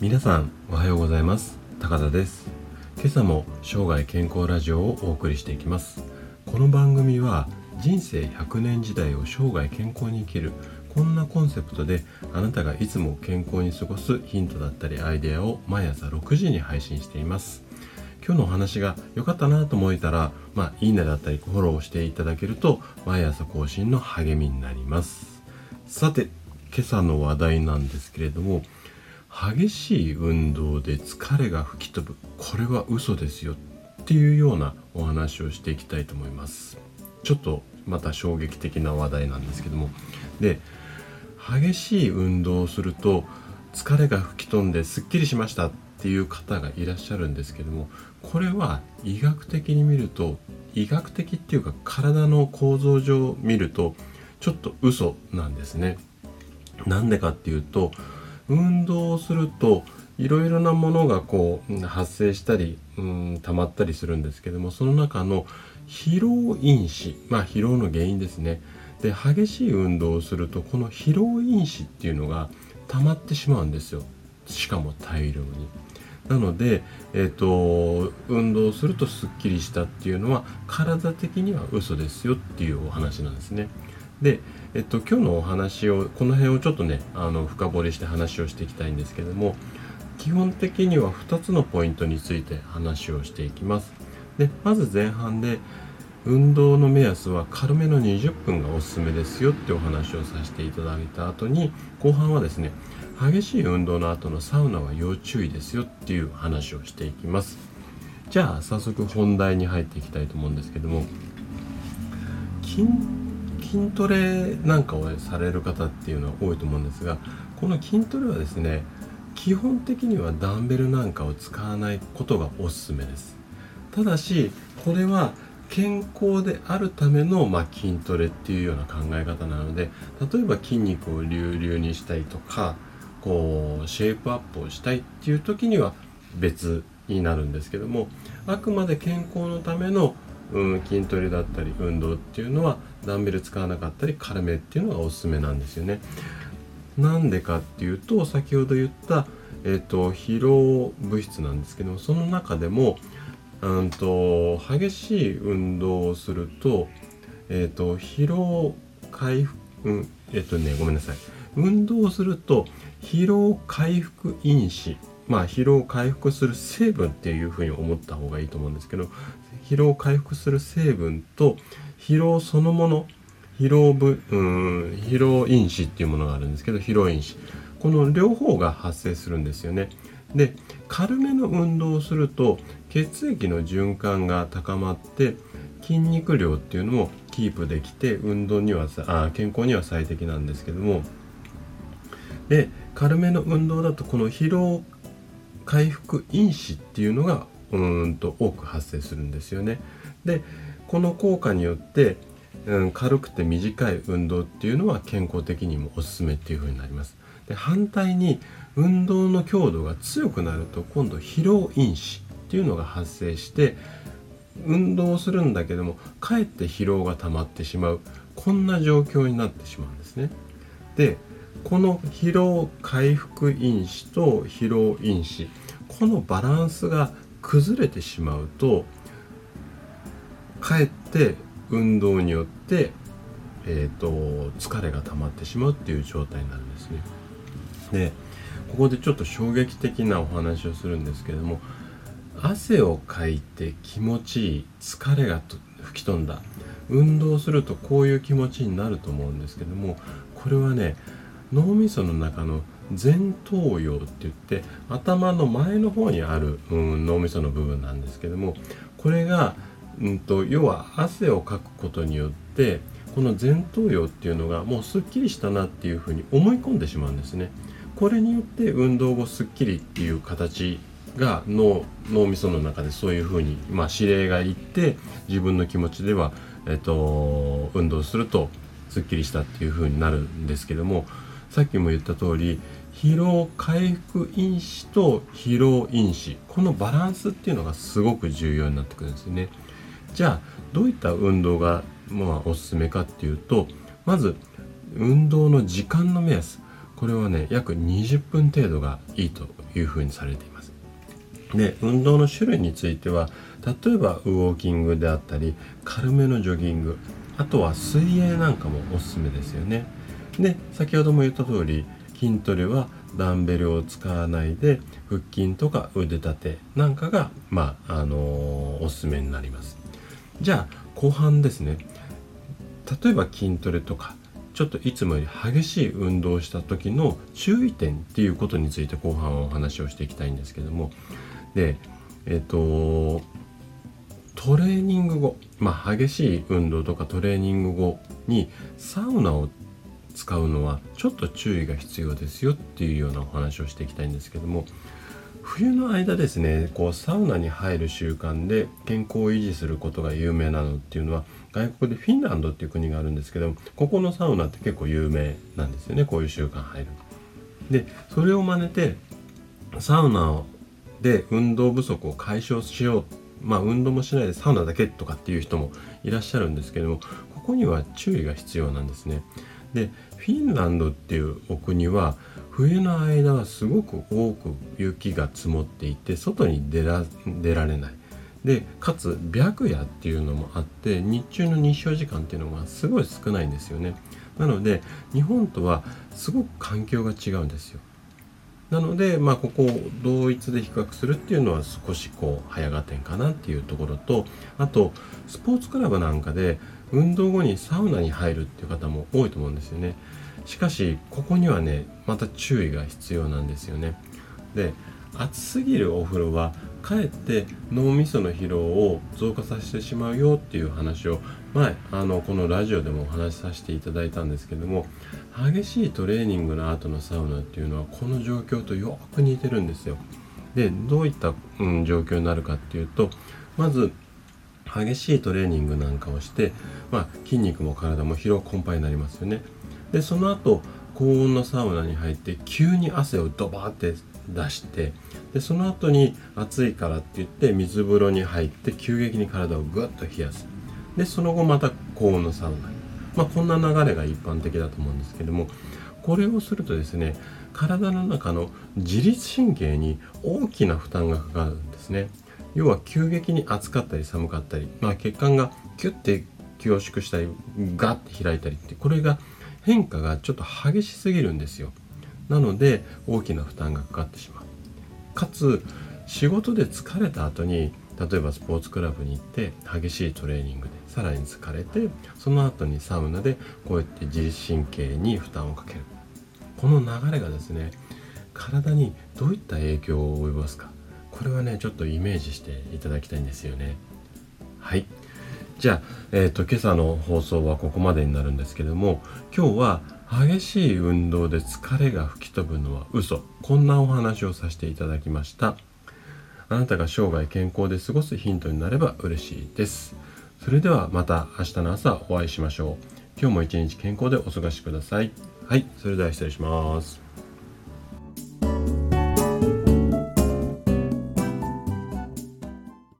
皆さんおはようございます。高田です。今朝も生涯健康ラジオをお送りしていきます。この番組は人生100年時代を生涯健康に生きるこんなコンセプトであなたがいつも健康に過ごすヒントだったりアイデアを毎朝6時に配信しています。今日のお話が良かったなと思えたらまあいいねだったりフォローしていただけると毎朝更新の励みになります。さて今朝の話題なんですけれども激しい運動で疲れが吹き飛ぶ。これは嘘ですよっていうようなお話をしていきたいと思います。ちょっとまた衝撃的な話題なんですけども。で激しい運動をすると疲れが吹き飛んですっきりしました。っていう方がいらっしゃるんですけどもこれは医学的に見ると医学的っていうか体の構造上見るとちょっと嘘なんですね。なんでかっていうと運動をするといろいろなものがこう発生したりうん溜まったりするんですけどもその中の疲労因子まあ疲労の原因ですね。で激しい運動をするとこの疲労因子っていうのが溜まってしまうんですよ。しかも大量に。なので、えーと、運動するとすっきりしたっていうのは体的には嘘ですよっていうお話なんですね。で、えっと、今日のお話をこの辺をちょっとねあの深掘りして話をしていきたいんですけども基本的には2つのポイントについて話をしていきますでまず前半で運動の目安は軽めの20分がおすすめですよってお話をさせていただいた後に後半はですね激しい運動の後のサウナは要注意ですよっていう話をしていきます。じゃあ早速本題に入っていきたいと思うんですけども筋トレなんかをされる方っていうのは多いと思うんですがこの筋トレはですね基本的にはダンベルなんかを使わないことがおすすめです。ただしこれは健康であるための、まあ、筋トレっていうような考え方なので例えば筋肉を隆々にしたいとかこうシェイプアップをしたいっていう時には別になるんですけどもあくまで健康のためのうん、筋トレだったり運動っていうのはダンベル使わなかったり軽めっていうのがおすすめなんですよね。なんでかっていうと先ほど言った、えーと、疲労物質なんですけどもその中でもうんと激しい運動をすると,、えーと、疲労回復、うん、えっ、ー、とねごめんなさい運動をすると疲労回復因子。まあ疲労回復する成分っていうふうに思った方がいいと思うんですけど疲労回復する成分と疲労そのもの疲労部うん疲労因子っていうものがあるんですけど疲労因子。この両方が発生するんですよね。で軽めの運動をすると血液の循環が高まって筋肉量っていうのもキープできて運動にはあ健康には最適なんですけどもで軽めの運動だとこの疲労回復因子っていうのがうんと多く発生するんですよね。でこの効果によって、うん、軽くて短い運動っていうのは健康的にもおすすめっていう風になります。で反対に運動の強度が強くなると今度疲労因子っていうのが発生して運動をするんだけどもかえって疲労が溜まってしまうこんな状況になってしまうんですね。でこの疲労回復因子と疲労因子このバランスが崩れてしまうとかえって運動によって、えーと、疲れが溜まってしまうっていう状態になるんですね。でここでちょっと衝撃的なお話をするんですけども汗をかいて気持ちいい疲れが吹き飛んだ運動するとこういう気持ちになると思うんですけどもこれはね脳みその中の前頭葉って言って頭の前の方にある、うん、脳みその部分なんですけどもこれが、うんと、要は汗をかくことによってこの前頭葉っていうのがもうすっきりしたなっていうふうに思い込んでしまうんですね。これによって運動後すっきりっていう形が脳脳みその中でそういうふうに、まあ、指令がいって自分の気持ちでは、えっと、運動するとすっきりしたっていうふうになるんですけどもさっきも言った通り疲労回復因子と疲労因子このバランスっていうのがすごく重要になってくるんですよね。じゃあどういった運動がまあ、おすすめかっていうとまず運動の時間の目安。これはね約20分程度がいいというふうにされています。で運動の種類については例えばウォーキングであったり軽めのジョギングあとは水泳なんかもおすすめですよね。で先ほども言った通り筋トレはダンベルを使わないで腹筋とか腕立てなんかがまああのー、おすすめになります。じゃあ後半ですね。例えば筋トレとかちょっといつもより激しい運動をした時の注意点っていうことについて後半お話をしていきたいんですけども。でえっ、とトレーニング後まあ激しい運動とかトレーニング後にサウナを使うのはちょっと注意が必要ですよっていうようなお話をしていきたいんですけども冬の間ですねこうサウナに入る習慣で健康を維持することが有名なのっていうのは外国でフィンランドっていう国があるんですけどもここのサウナって結構有名なんですよねこういう習慣入る。でそれを真似てサウナで運動不足を解消しようまあ運動もしないでサウナだけとかっていう人もいらっしゃるんですけどもここには注意が必要なんですね。でフィンランドっていうお国は冬の間はすごく多く雪が積もっていて外に出られない。でかつ白夜っていうのもあって日中の日照時間っていうのがすごい少ないんですよね。なので日本とはすごく環境が違うんですよ。なのでまあここを同一で比較するっていうのは少しこう早合点かなっていうところとあとスポーツクラブなんかで運動後にサウナに入るっていう方も多いと思うんですよね。しかしここにはねまた注意が必要なんですよね。で暑すぎるお風呂はかえって脳みその疲労を増加させてしまうよっていう話を前あのこのラジオでもお話しさせていただいたんですけども激しいトレーニングの後のサウナっていうのはこの状況とよく似てるんですよ。でどういった、うん、状況になるかっていうとまず激しいトレーニングなんかをして、まあ、筋肉も体も疲労困憊になりますよね。でその後高温のサウナに入って急に汗をドバーって出してでその後に暑いからって言って水風呂に入って急激に体をぐっと冷やす。でその後また高温のサウナ。まあこんな流れが一般的だと思うんですけどもこれをするとですね体の中の自律神経に大きな負担がかかるんですね。要は急激に暑かったり寒かったり、まあ、血管がキュッて凝縮したりガッて開いたりってこれが変化がちょっと激しすぎるんですよ。なので大きな負担がかかってしまう。かつ仕事で疲れた後に例えばスポーツクラブに行って激しいトレーニングでさらに疲れてその後にサウナでこうやって自律神経に負担をかける。この流れがですね体にどういった影響を及ぼすか。これはねちょっとイメージしていただきたいんですよね。はい。じゃあ、えーと、今朝の放送はここまでになるんですけども今日は激しい運動で疲れが吹き飛ぶのは嘘。こんなお話をさせていただきました。あなたが生涯健康で過ごすヒントになれば嬉しいです。それではまた明日の朝お会いしましょう。今日も一日健康でお過ごしください。はい。それでは失礼します。